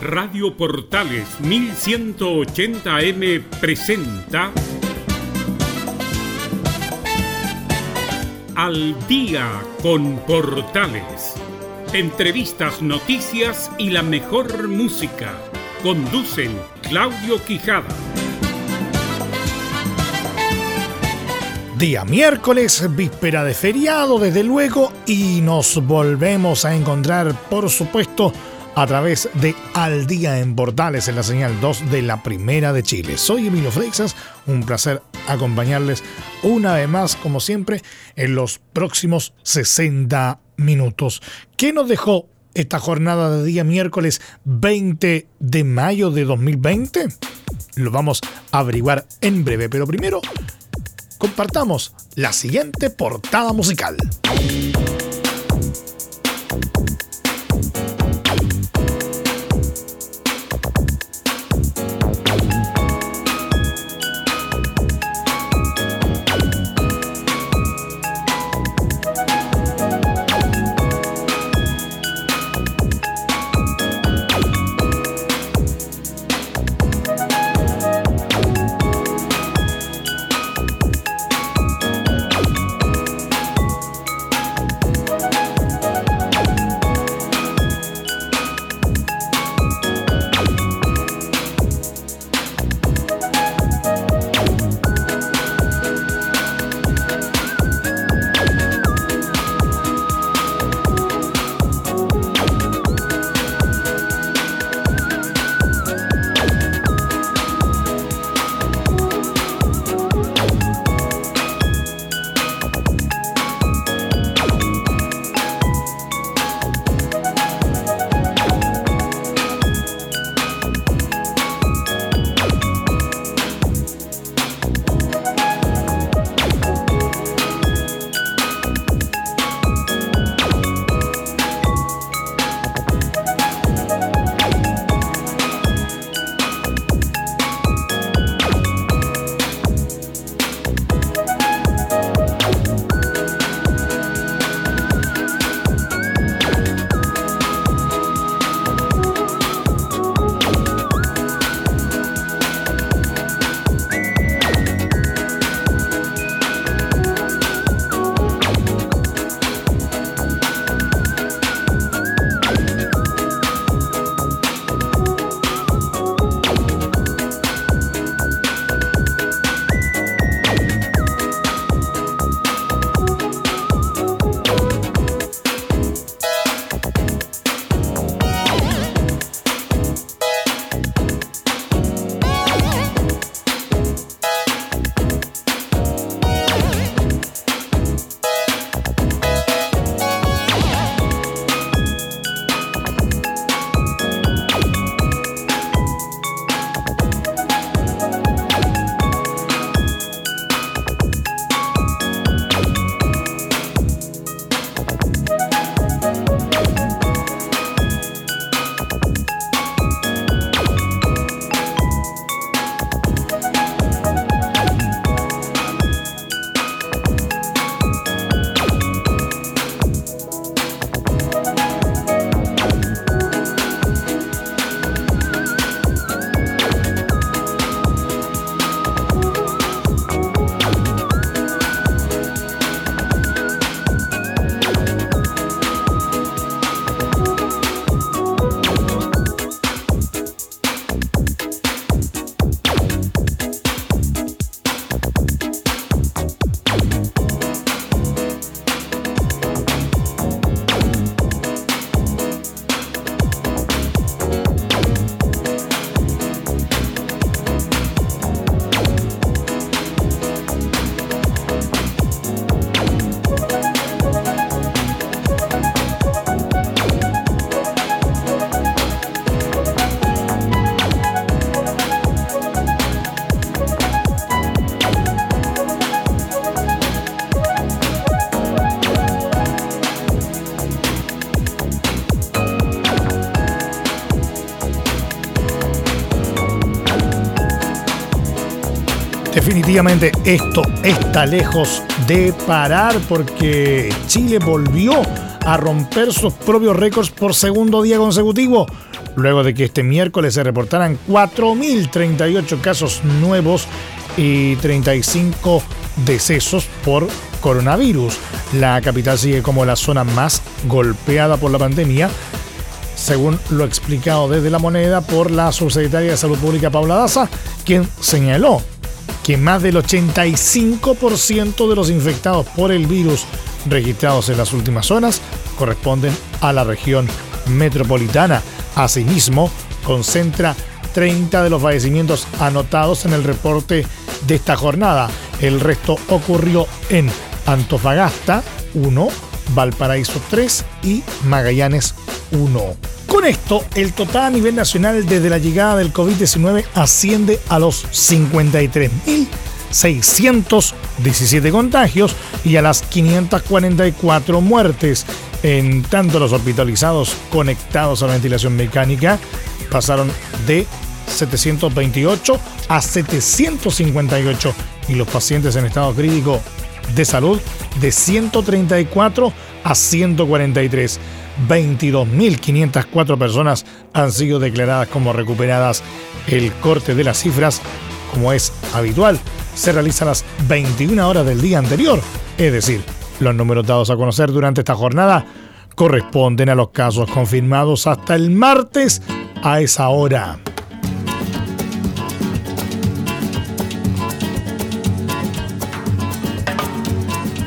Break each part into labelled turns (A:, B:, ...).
A: Radio Portales 1180M presenta Al día con Portales. Entrevistas, noticias y la mejor música. Conducen Claudio Quijada.
B: Día miércoles, víspera de feriado, desde luego, y nos volvemos a encontrar, por supuesto, a través de Al Día en Portales en la señal 2 de la Primera de Chile. Soy Emilio Freixas, un placer acompañarles una vez más, como siempre, en los próximos 60 minutos. ¿Qué nos dejó esta jornada de día miércoles 20 de mayo de 2020? Lo vamos a averiguar en breve, pero primero compartamos la siguiente portada musical. Definitivamente esto está lejos de parar porque Chile volvió a romper sus propios récords por segundo día consecutivo, luego de que este miércoles se reportaran 4.038 casos nuevos y 35 decesos por coronavirus. La capital sigue como la zona más golpeada por la pandemia, según lo explicado desde la moneda por la subsecretaria de Salud Pública Paula Daza, quien señaló que más del 85% de los infectados por el virus registrados en las últimas horas corresponden a la región metropolitana. Asimismo, concentra 30 de los fallecimientos anotados en el reporte de esta jornada. El resto ocurrió en Antofagasta 1, Valparaíso 3 y Magallanes 1. Con esto, el total a nivel nacional desde la llegada del COVID-19 asciende a los 53.617 contagios y a las 544 muertes. En tanto, los hospitalizados conectados a ventilación mecánica pasaron de 728 a 758 y los pacientes en estado crítico de salud de 134 a 143. 22.504 personas han sido declaradas como recuperadas. El corte de las cifras, como es habitual, se realiza a las 21 horas del día anterior. Es decir, los números dados a conocer durante esta jornada corresponden a los casos confirmados hasta el martes a esa hora.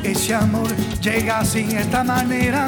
C: Ese amor llega así esta manera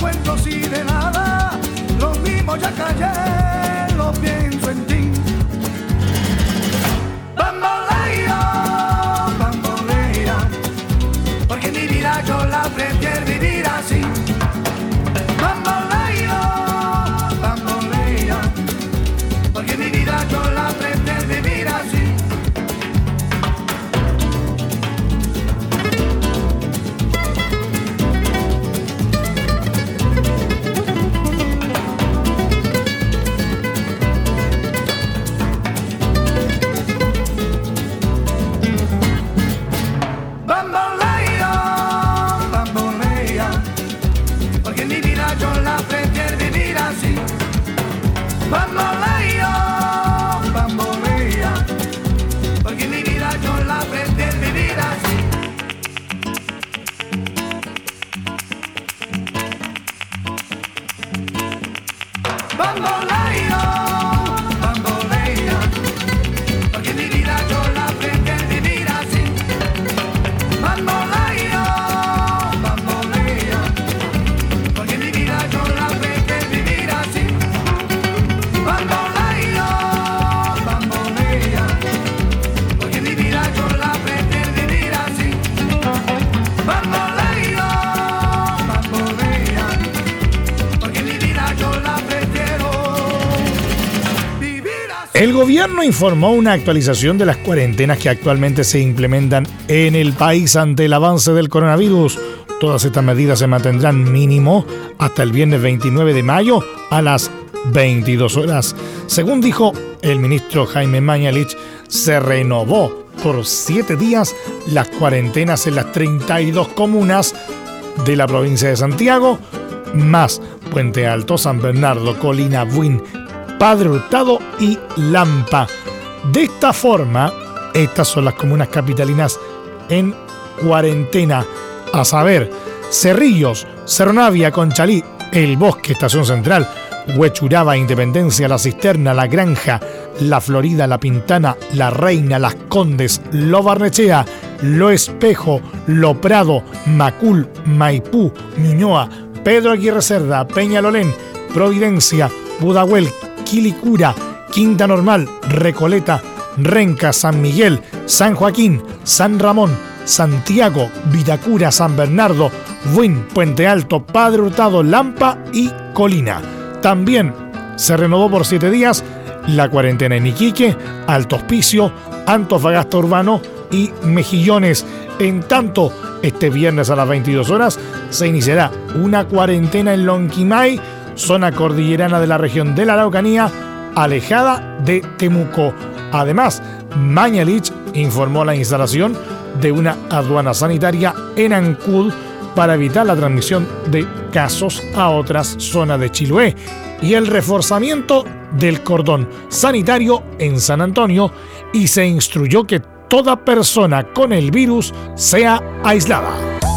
C: cuentos y de nada, los mismos ya callé.
B: Informó una actualización de las cuarentenas que actualmente se implementan en el país ante el avance del coronavirus. Todas estas medidas se mantendrán mínimo hasta el viernes 29 de mayo a las 22 horas. Según dijo el ministro Jaime Mañalich, se renovó por siete días las cuarentenas en las 32 comunas de la provincia de Santiago, más Puente Alto, San Bernardo, Colina, Buin, Padre Hurtado y Lampa. De esta forma, estas son las comunas capitalinas en cuarentena, a saber, Cerrillos, Cerro Navia, Conchalí, El Bosque, Estación Central, Huechuraba, Independencia, La Cisterna, La Granja, La Florida, La Pintana, La Reina, Las Condes, Lo Barnechea, Lo Espejo, Lo Prado, Macul, Maipú, Ñuñoa, Pedro Aguirre Cerda, Peñalolén, Providencia, Budahuel, Quilicura, Quinta Normal, Recoleta, Renca, San Miguel, San Joaquín, San Ramón, Santiago, Vitacura, San Bernardo, Buin, Puente Alto, Padre Hurtado, Lampa y Colina. También se renovó por siete días la cuarentena en Iquique, Alto Hospicio, Antofagasta Urbano y Mejillones. En tanto, este viernes a las 22 horas se iniciará una cuarentena en Lonquimay, zona cordillerana de la región de la Araucanía, alejada de Temuco. Además, Mañalich informó la instalación de una aduana sanitaria en Ancud para evitar la transmisión de casos a otras zonas de Chiloé y el reforzamiento del cordón sanitario en San Antonio y se instruyó que toda persona con el virus sea aislada.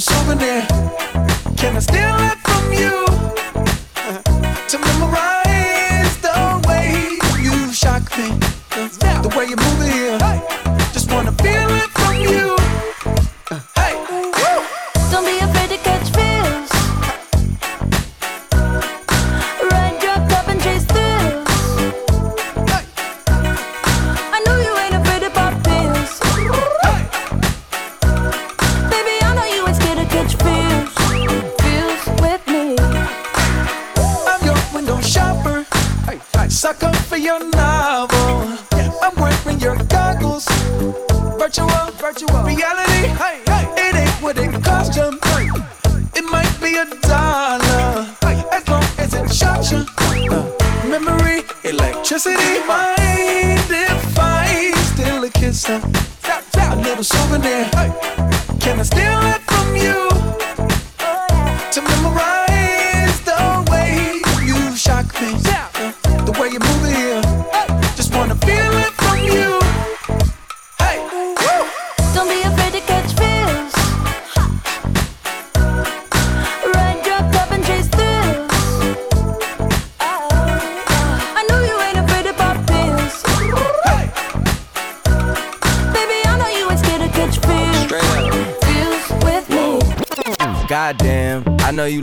B: a souvenir.
D: Can I still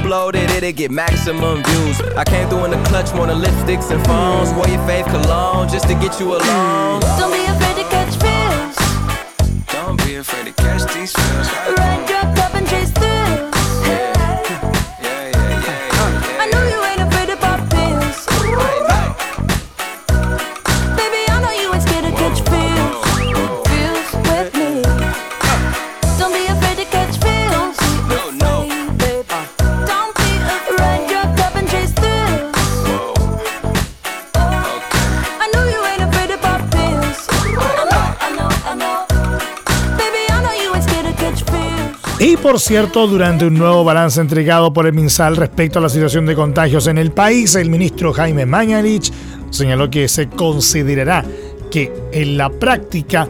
D: upload it, it'll get maximum views. I came through in the clutch more than lipsticks and phones. Wore your fave cologne just to get you alone.
E: Don't be afraid to catch feels.
D: Don't be afraid to catch these feels.
E: Ride your cup and chase through.
B: Por cierto, durante un nuevo balance entregado por el MinSal respecto a la situación de contagios en el país, el ministro Jaime Mañalich señaló que se considerará que en la práctica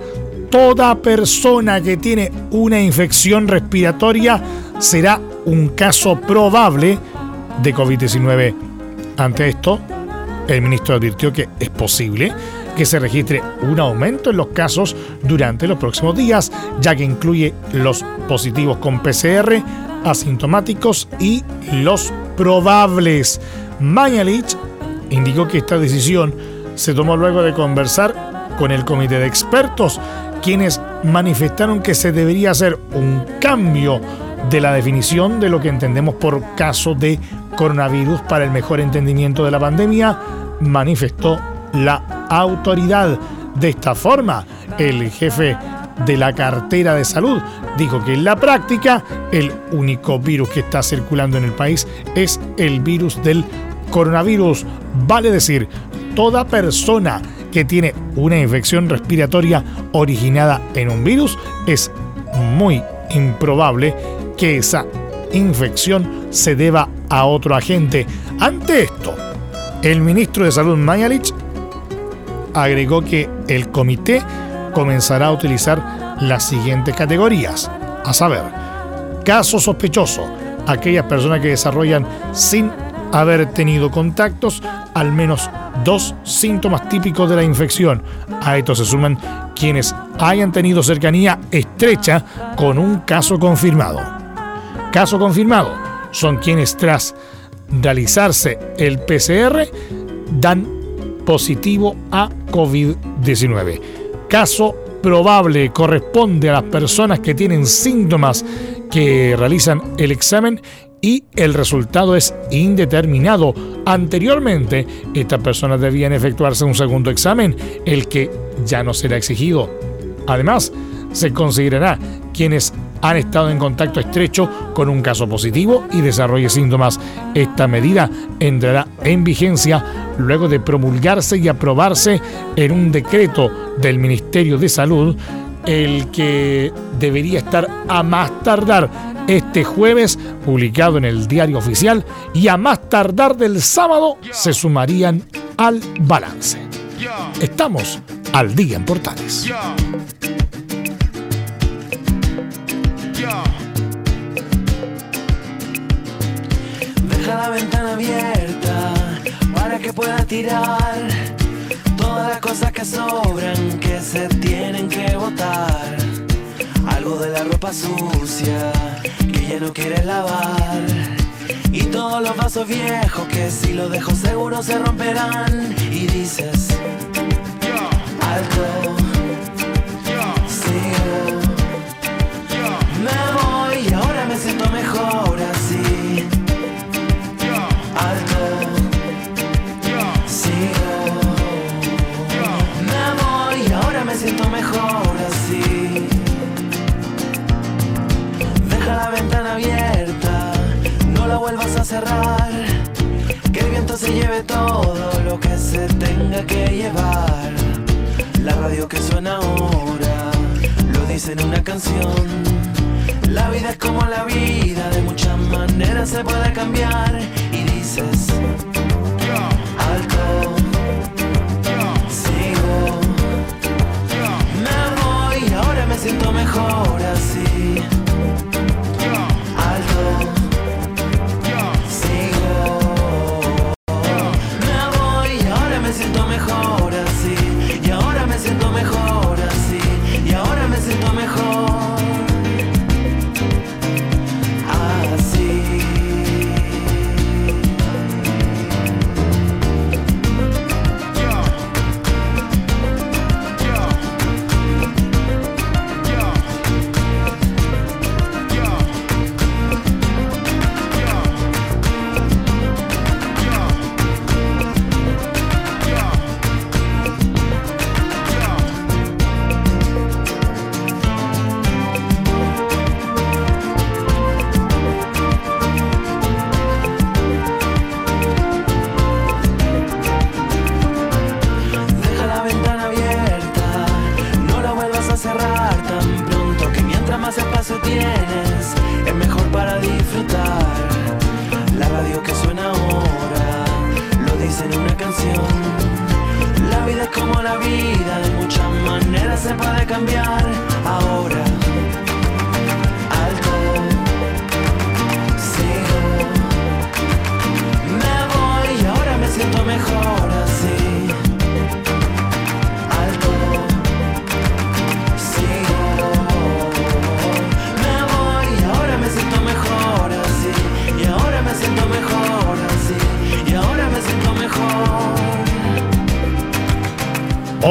B: toda persona que tiene una infección respiratoria será un caso probable de COVID-19. Ante esto, el ministro advirtió que es posible que se registre un aumento en los casos durante los próximos días, ya que incluye los positivos con PCR, asintomáticos y los probables. Mañalich indicó que esta decisión se tomó luego de conversar con el comité de expertos, quienes manifestaron que se debería hacer un cambio de la definición de lo que entendemos por caso de coronavirus para el mejor entendimiento de la pandemia, manifestó la autoridad. De esta forma, el jefe de la cartera de salud dijo que en la práctica el único virus que está circulando en el país es el virus del coronavirus. Vale decir, toda persona que tiene una infección respiratoria originada en un virus es muy improbable que esa infección se deba a otro agente. Ante esto, el ministro de Salud Mayalich agregó que el comité comenzará a utilizar las siguientes categorías, a saber, caso sospechoso, aquellas personas que desarrollan sin haber tenido contactos al menos dos síntomas típicos de la infección. A esto se suman quienes hayan tenido cercanía estrecha con un caso confirmado. Caso confirmado son quienes tras realizarse el PCR dan positivo a COVID-19. Caso probable corresponde a las personas que tienen síntomas que realizan el examen y el resultado es indeterminado. Anteriormente, estas personas debían efectuarse un segundo examen, el que ya no será exigido. Además, se considerará quienes han estado en contacto estrecho con un caso positivo y desarrolle síntomas. Esta medida entrará en vigencia luego de promulgarse y aprobarse en un decreto del Ministerio de Salud, el que debería estar a más tardar este jueves, publicado en el diario oficial, y a más tardar del sábado se sumarían al balance. Estamos al día en Portales.
F: Deja la ventana abierta para que pueda tirar todas las cosas que sobran que se tienen que botar. Algo de la ropa sucia que ya no quieres lavar. Y todos los vasos viejos que si los dejo seguro se romperán. Y dices, alto, sigo. Me voy y ahora me siento mejor cerrar. Que el viento se lleve todo lo que se tenga que llevar. La radio que suena ahora lo dice en una canción. La vida es como la vida, de muchas maneras se puede cambiar. Y dices, alto, sigo. Me voy, ahora me siento mejor así.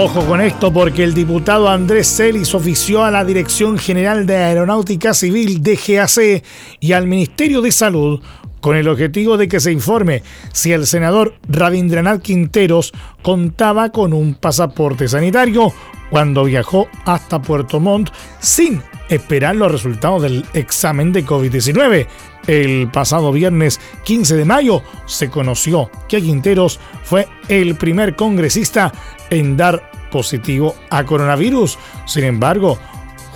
B: Ojo con esto porque el diputado Andrés Celis ofició a la Dirección General de Aeronáutica Civil DGAC y al Ministerio de Salud con el objetivo de que se informe si el senador Rabindranath Quinteros contaba con un pasaporte sanitario cuando viajó hasta Puerto Montt sin esperar los resultados del examen de COVID-19. El pasado viernes 15 de mayo se conoció que Quinteros fue el primer congresista en dar positivo a coronavirus. Sin embargo,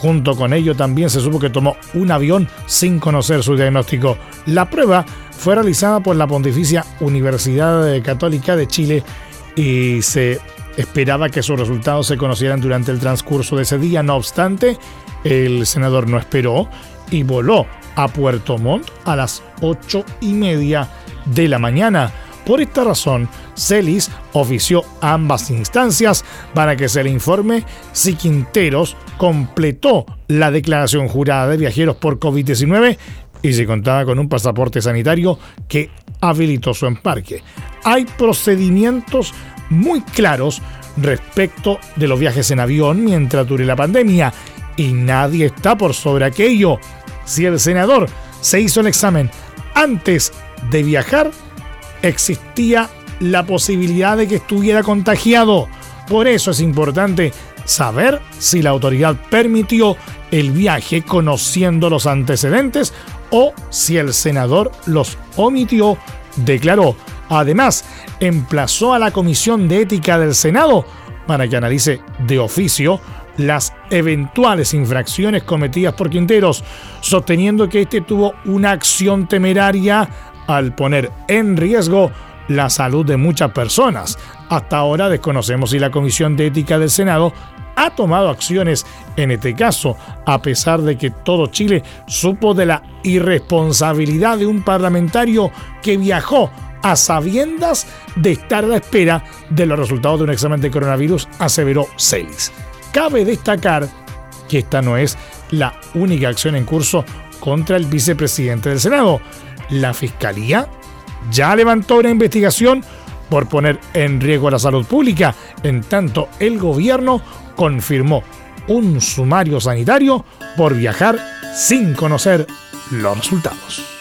B: junto con ello también se supo que tomó un avión sin conocer su diagnóstico. La prueba fue realizada por la Pontificia Universidad Católica de Chile y se esperaba que sus resultados se conocieran durante el transcurso de ese día. No obstante, el senador no esperó y voló a Puerto Montt a las ocho y media de la mañana. Por esta razón, Celis ofició ambas instancias para que se le informe si Quinteros completó la declaración jurada de viajeros por COVID-19 y si contaba con un pasaporte sanitario que habilitó su embarque. Hay procedimientos muy claros respecto de los viajes en avión mientras dure la pandemia y nadie está por sobre aquello. Si el senador se hizo el examen antes de viajar, existía la posibilidad de que estuviera contagiado. Por eso es importante saber si la autoridad permitió el viaje conociendo los antecedentes o si el senador los omitió, declaró. Además, emplazó a la Comisión de Ética del Senado para que analice de oficio las eventuales infracciones cometidas por Quinteros, sosteniendo que este tuvo una acción temeraria al poner en riesgo la salud de muchas personas. Hasta ahora desconocemos si la Comisión de Ética del Senado ha tomado acciones en este caso, a pesar de que todo Chile supo de la irresponsabilidad de un parlamentario que viajó a sabiendas de estar a la espera de los resultados de un examen de coronavirus, aseveró Celis. Cabe destacar que esta no es la única acción en curso contra el vicepresidente del Senado. La Fiscalía ya levantó una investigación por poner en riesgo la salud pública, en tanto el gobierno confirmó un sumario sanitario por viajar sin conocer los resultados.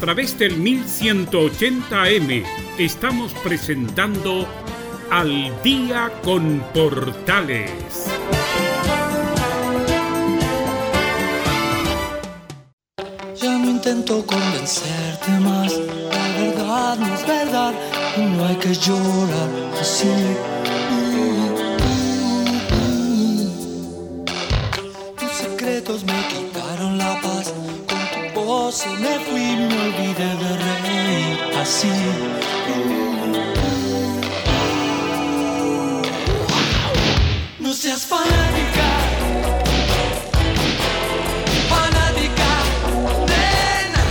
A: Través del 1180M estamos presentando Al Día con Portales.
G: Ya no intento convencerte más, la verdad no es verdad no hay que llorar así. Me fui, me olvidé de reír así. No seas fanática. Fanática, nena,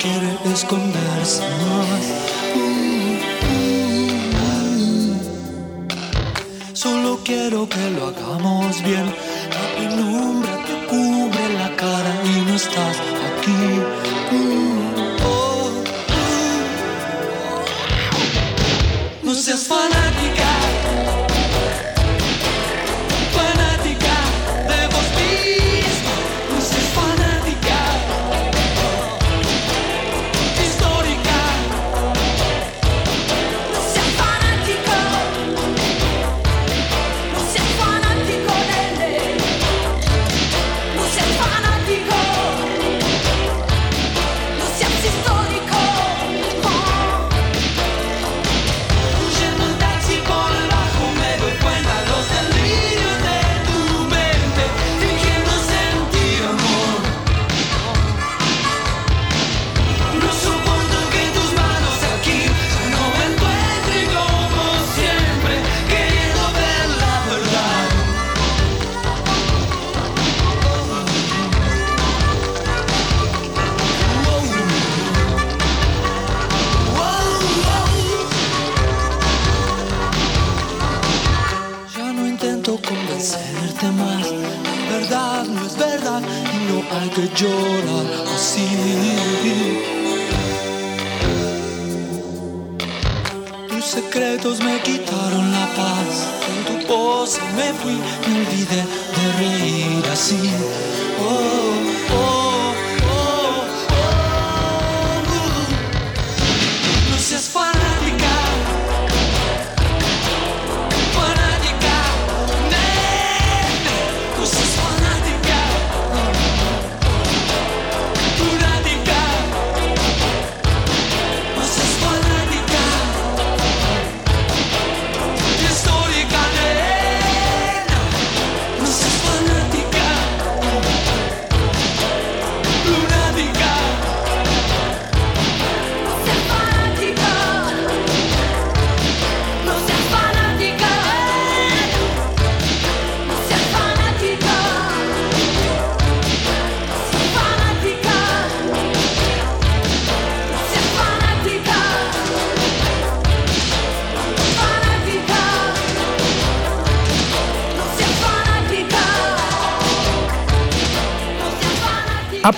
G: quiere esconderse más. Solo quiero que lo hagamos bien. La penumbra te cubre la cara y no estás aquí.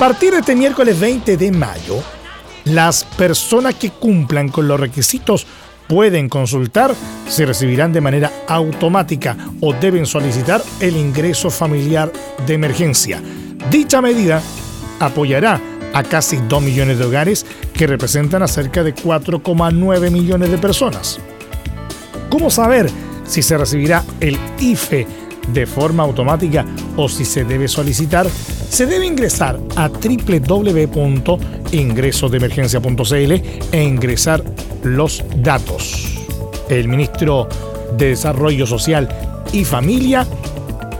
B: Partir de este miércoles 20 de mayo, las personas que cumplan con los requisitos pueden consultar si recibirán de manera automática o deben solicitar el ingreso familiar de emergencia. Dicha medida apoyará a casi 2 millones de hogares que representan a cerca de 4,9 millones de personas. ¿Cómo saber si se recibirá el IFE de forma automática o si se debe solicitar? Se debe ingresar a www.ingresodemergencia.cl e ingresar los datos. El ministro de Desarrollo Social y Familia,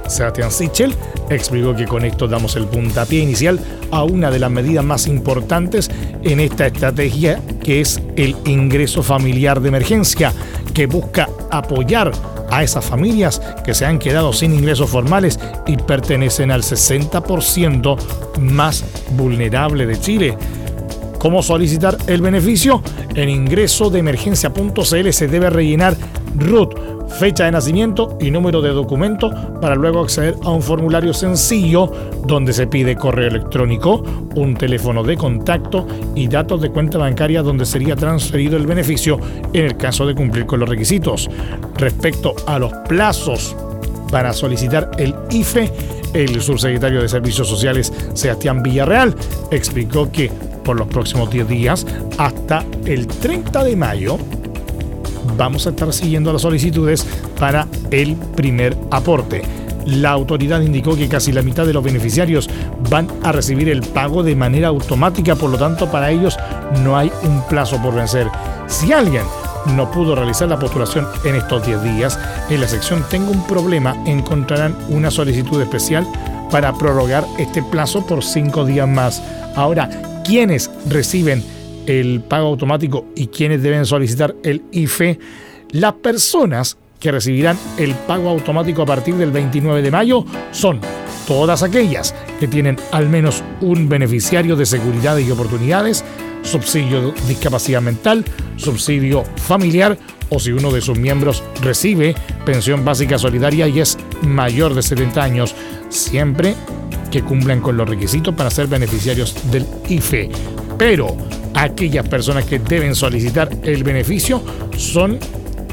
B: Sebastián Sichel, explicó que con esto damos el puntapié inicial a una de las medidas más importantes en esta estrategia, que es el ingreso familiar de emergencia, que busca apoyar a esas familias que se han quedado sin ingresos formales y pertenecen al 60% más vulnerable de Chile. ¿Cómo solicitar el beneficio? En ingreso de emergencia.cl se debe rellenar RUT, fecha de nacimiento y número de documento para luego acceder a un formulario sencillo donde se pide correo electrónico, un teléfono de contacto y datos de cuenta bancaria donde sería transferido el beneficio en el caso de cumplir con los requisitos. Respecto a los plazos para solicitar el IFE, el subsecretario de Servicios Sociales, Sebastián Villarreal, explicó que por los próximos 10 días, hasta el 30 de mayo, vamos a estar siguiendo las solicitudes para el primer aporte. La autoridad indicó que casi la mitad de los beneficiarios van a recibir el pago de manera automática, por lo tanto para ellos no hay un plazo por vencer. Si alguien no pudo realizar la postulación en estos 10 días, en la sección Tengo un problema encontrarán una solicitud especial para prorrogar este plazo por 5 días más. Ahora, ¿quiénes reciben el pago automático y quiénes deben solicitar el IFE? Las personas que recibirán el pago automático a partir del 29 de mayo son todas aquellas que tienen al menos un beneficiario de seguridad y oportunidades, subsidio de discapacidad mental, subsidio familiar o si uno de sus miembros recibe pensión básica solidaria y es mayor de 70 años, siempre que cumplan con los requisitos para ser beneficiarios del IFE. Pero aquellas personas que deben solicitar el beneficio son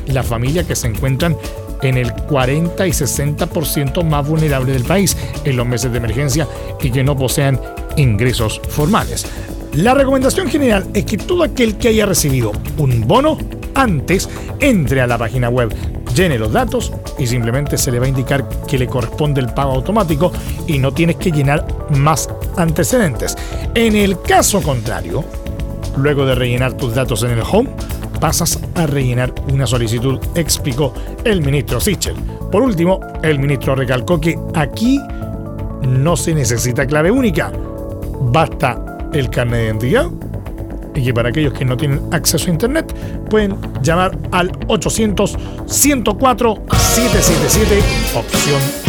B: las familias que se encuentran en el 40 y 60% más vulnerable del país en los meses de emergencia y que no posean ingresos formales. La recomendación general es que todo aquel que haya recibido un bono antes entre a la página web, llene los datos y simplemente se le va a indicar que le corresponde el pago automático y no tienes que llenar más antecedentes. En el caso contrario, luego de rellenar tus datos en el home, pasas a rellenar una solicitud, explicó el ministro Sichel. Por último, el ministro recalcó que aquí no se necesita clave única, basta el carnet de identidad y que para aquellos que no tienen acceso a internet pueden llamar al 800 104 777 opción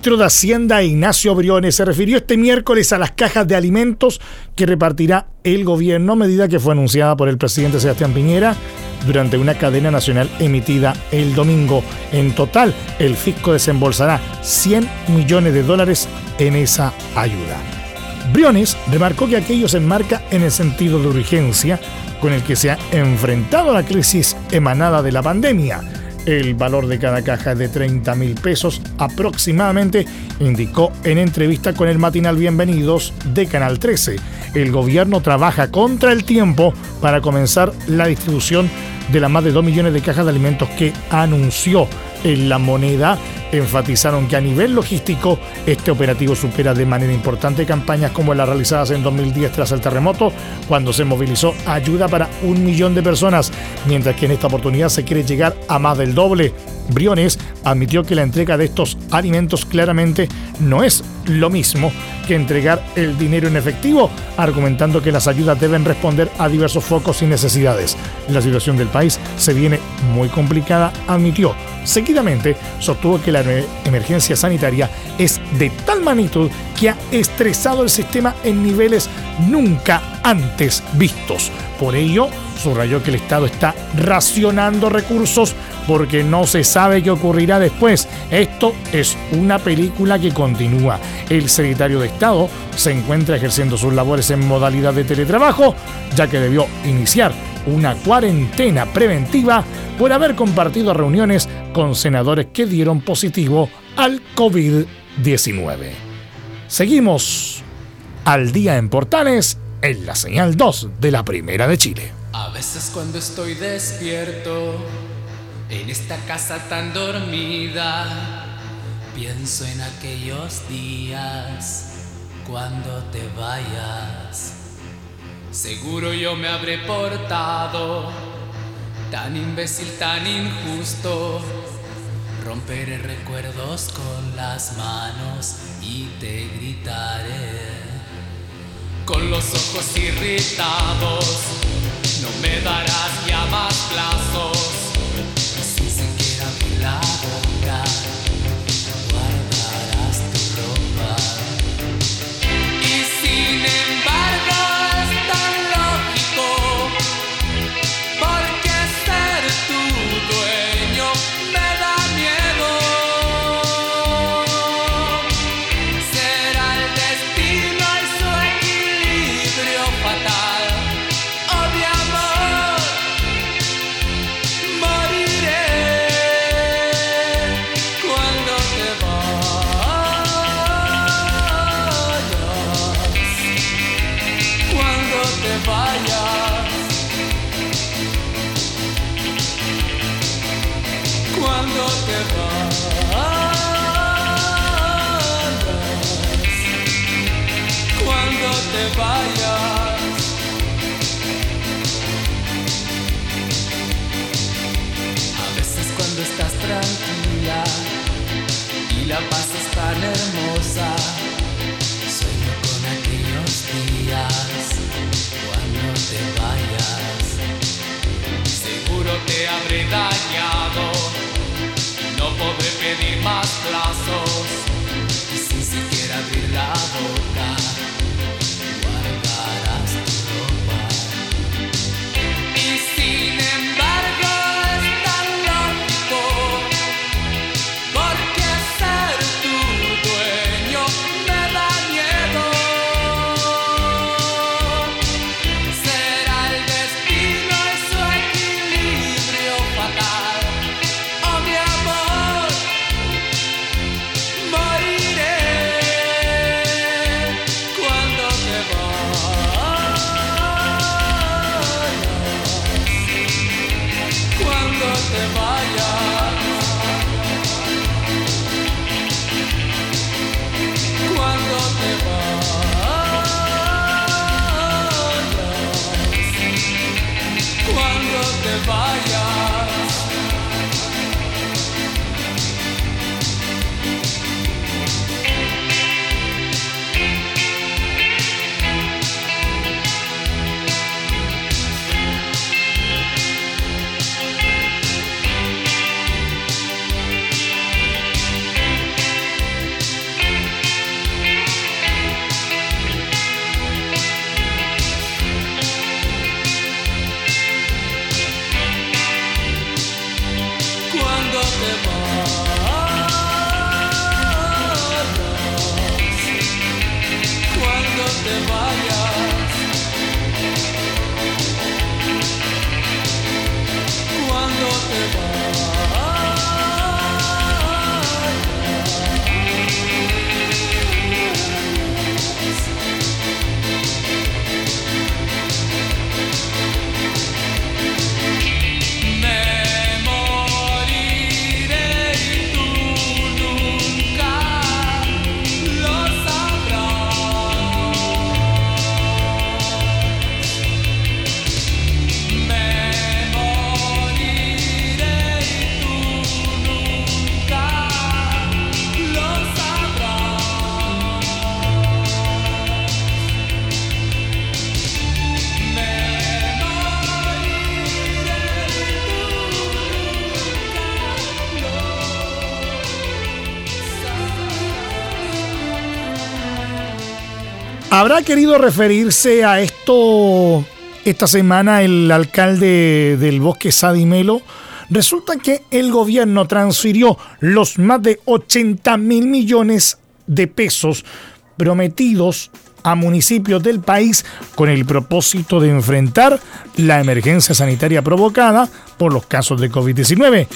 B: ministro de Hacienda, Ignacio Briones, se refirió este miércoles a las cajas de alimentos que repartirá el gobierno, medida que fue anunciada por el presidente Sebastián Piñera durante una cadena nacional emitida el domingo. En total, el fisco desembolsará 100 millones de dólares en esa ayuda. Briones remarcó que aquello se enmarca en el sentido de urgencia con el que se ha enfrentado la crisis emanada de la pandemia. El valor de cada caja es de 30 mil pesos aproximadamente, indicó en entrevista con el matinal Bienvenidos de Canal 13. El gobierno trabaja contra el tiempo para comenzar la distribución de las más de 2 millones de cajas de alimentos que anunció en la moneda. Enfatizaron que a nivel logístico este operativo supera de manera importante campañas como las realizadas en 2010 tras el terremoto, cuando se movilizó ayuda para un millón de personas, mientras que en esta oportunidad se quiere llegar a más del doble. Briones admitió que la entrega de estos alimentos claramente no es lo mismo que entregar el dinero en efectivo, argumentando que las ayudas deben responder a diversos focos y necesidades. La situación del país se viene muy complicada, admitió. Seguidamente, sostuvo que la emer- emergencia sanitaria es de tal magnitud que ha estresado el sistema en niveles nunca antes vistos. Por ello, subrayó que el Estado está racionando recursos porque no se sabe qué ocurrirá después. Esto es una película que continúa. El secretario de Estado se encuentra ejerciendo sus labores en modalidad de teletrabajo, ya que debió iniciar una cuarentena preventiva por haber compartido reuniones con senadores que dieron positivo al COVID-19. Seguimos al día en Portales en la señal 2 de la Primera de Chile.
H: A veces cuando estoy despierto en esta casa tan dormida, pienso en aquellos días cuando te vayas. Seguro yo me habré portado tan imbécil, tan injusto. Romperé recuerdos con las manos y te gritaré con los ojos irritados. Me darás ya más plazos. lost
B: ¿Habrá querido referirse a esto esta semana el alcalde del bosque Sadimelo? Resulta que el gobierno transfirió los más de 80 mil millones de pesos prometidos a municipios del país con el propósito de enfrentar la emergencia sanitaria provocada por los casos de COVID-19.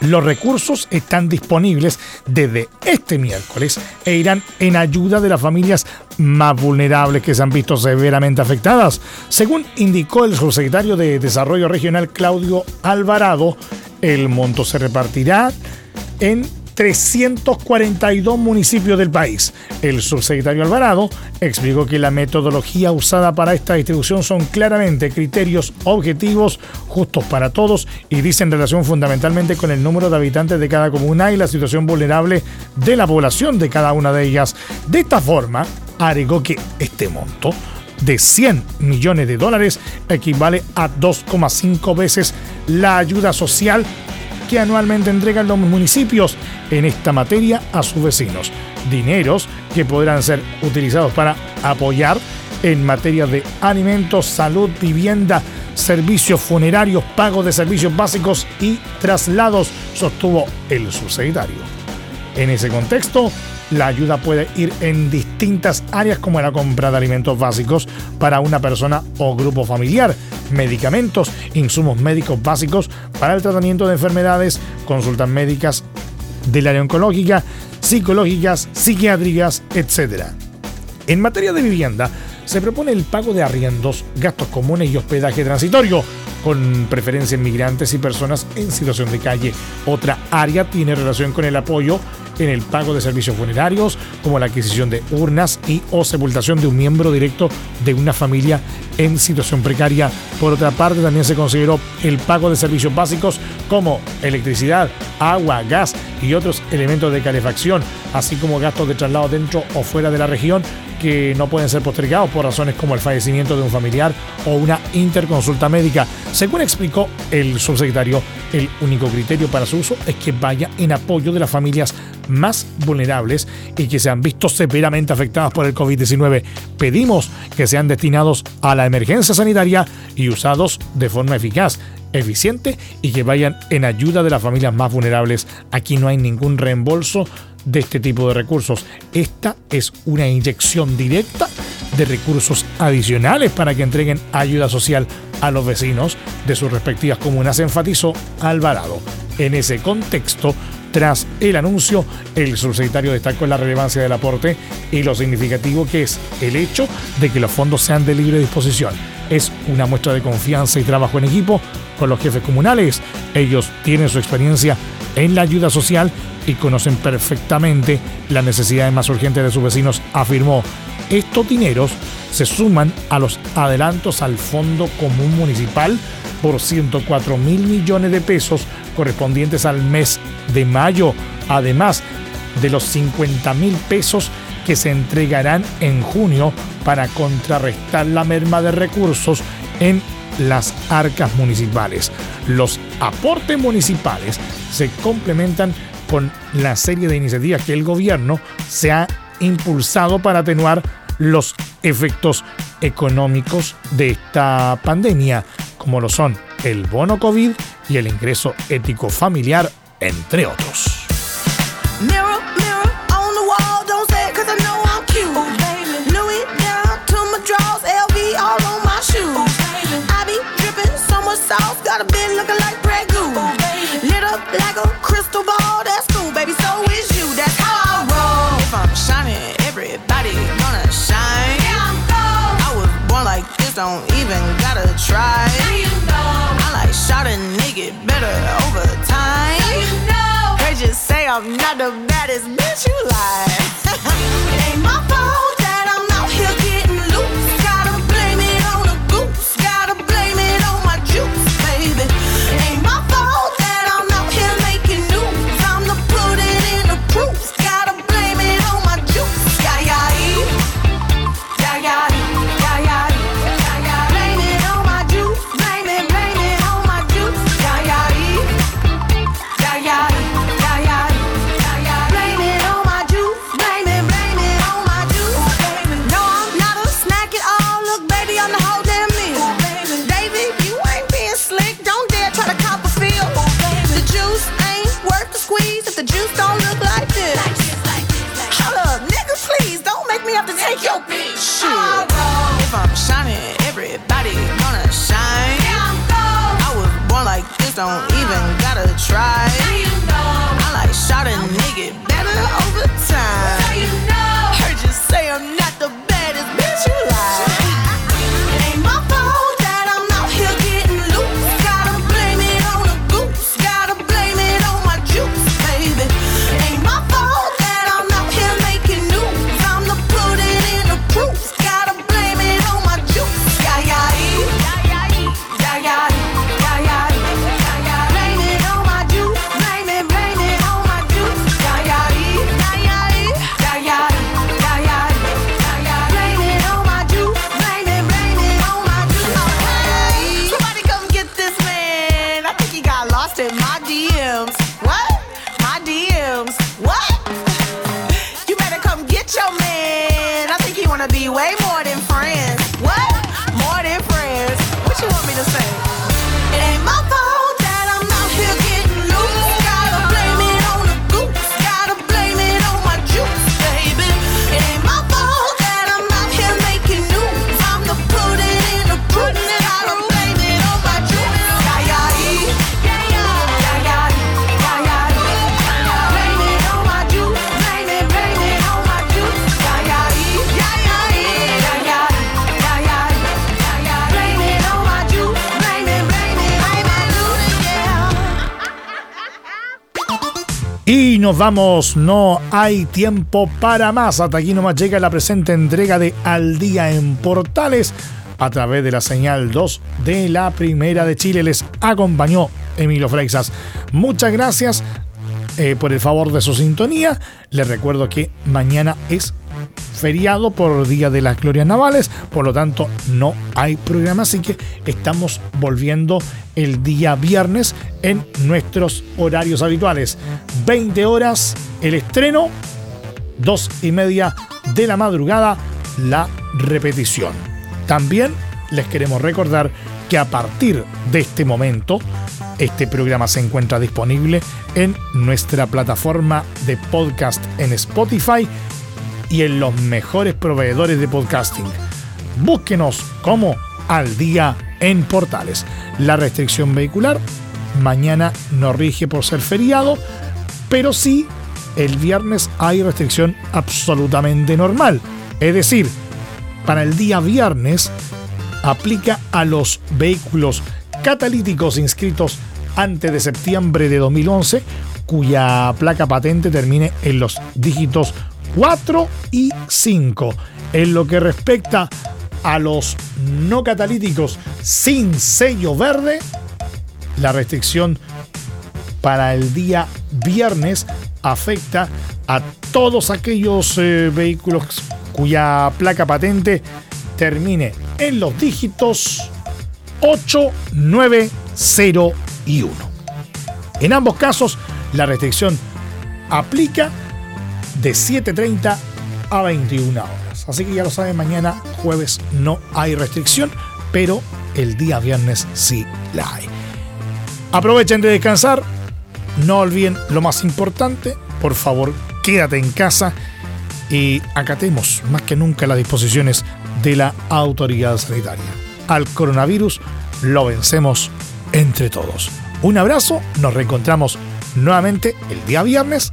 B: Los recursos están disponibles desde este miércoles e irán en ayuda de las familias más vulnerables que se han visto severamente afectadas. Según indicó el subsecretario de Desarrollo Regional Claudio Alvarado, el monto se repartirá en 342 municipios del país. El subsecretario Alvarado explicó que la metodología usada para esta distribución son claramente criterios objetivos, justos para todos y dicen relación fundamentalmente con el número de habitantes de cada comuna y la situación vulnerable de la población de cada una de ellas. De esta forma, agregó que este monto de 100 millones de dólares equivale a 2,5 veces la ayuda social que anualmente entregan los municipios en esta materia a sus vecinos. Dineros que podrán ser utilizados para apoyar en materia de alimentos, salud, vivienda, servicios funerarios, pagos de servicios básicos y traslados, sostuvo el subsecretario. En ese contexto, la ayuda puede ir en distintas áreas como la compra de alimentos básicos para una persona o grupo familiar, medicamentos, insumos médicos básicos para el tratamiento de enfermedades, consultas médicas del área oncológica, psicológicas, psiquiátricas, etc. En materia de vivienda, se propone el pago de arriendos, gastos comunes y hospedaje transitorio, con preferencia en migrantes y personas en situación de calle. Otra área tiene relación con el apoyo en el pago de servicios funerarios, como la adquisición de urnas y o sepultación de un miembro directo de una familia en situación precaria. Por otra parte, también se consideró el pago de servicios básicos como electricidad, agua, gas y otros elementos de calefacción, así como gastos de traslado dentro o fuera de la región que no pueden ser postergados por razones como el fallecimiento de un familiar o una interconsulta médica. Según explicó el subsecretario, el único criterio para su uso es que vaya en apoyo de las familias más vulnerables y que se han visto severamente afectadas por el COVID-19. Pedimos que sean destinados a la emergencia sanitaria y usados de forma eficaz eficiente y que vayan en ayuda de las familias más vulnerables. Aquí no hay ningún reembolso de este tipo de recursos. Esta es una inyección directa de recursos adicionales para que entreguen ayuda social a los vecinos de sus respectivas comunas, enfatizó Alvarado. En ese contexto, tras el anuncio, el subsecretario destacó la relevancia del aporte y lo significativo que es el hecho de que los fondos sean de libre disposición. Es una muestra de confianza y trabajo en equipo con los jefes comunales. Ellos tienen su experiencia en la ayuda social y conocen perfectamente las necesidades más urgentes de sus vecinos, afirmó. Estos dineros se suman a los adelantos al Fondo Común Municipal por 104 mil millones de pesos correspondientes al mes de mayo, además de los 50 mil pesos que se entregarán en junio para contrarrestar la merma de recursos en las arcas municipales. Los aportes municipales se complementan con la serie de iniciativas que el gobierno se ha impulsado para atenuar los efectos económicos de esta pandemia, como lo son el bono COVID y el ingreso ético familiar, entre otros.
I: Don't even gotta try. I like shot a nigga better over time. You say I'm not the baddest bitch you like. it ain't my fault
B: nos vamos, no hay tiempo para más. Hasta aquí nomás llega la presente entrega de Al Día en Portales a través de la señal 2 de la Primera de Chile. Les acompañó Emilio Freixas. Muchas gracias eh, por el favor de su sintonía. Les recuerdo que mañana es feriado por Día de las Glorias Navales, por lo tanto no hay programa, así que estamos volviendo el día viernes en nuestros horarios habituales. 20 horas el estreno, 2 y media de la madrugada la repetición. También les queremos recordar que a partir de este momento, este programa se encuentra disponible en nuestra plataforma de podcast en Spotify y en los mejores proveedores de podcasting. Búsquenos como al día en portales. La restricción vehicular mañana no rige por ser feriado, pero sí el viernes hay restricción absolutamente normal. Es decir, para el día viernes aplica a los vehículos catalíticos inscritos antes de septiembre de 2011 cuya placa patente termine en los dígitos 4 y 5. En lo que respecta a los no catalíticos sin sello verde, la restricción para el día viernes afecta a todos aquellos eh, vehículos cuya placa patente termine en los dígitos 8, 9, 0 y 1. En ambos casos, la restricción aplica de 7.30 a 21 horas. Así que ya lo saben, mañana jueves no hay restricción, pero el día viernes sí la hay. Aprovechen de descansar, no olviden lo más importante, por favor quédate en casa y acatemos más que nunca las disposiciones de la autoridad sanitaria. Al coronavirus lo vencemos entre todos. Un abrazo, nos reencontramos nuevamente el día viernes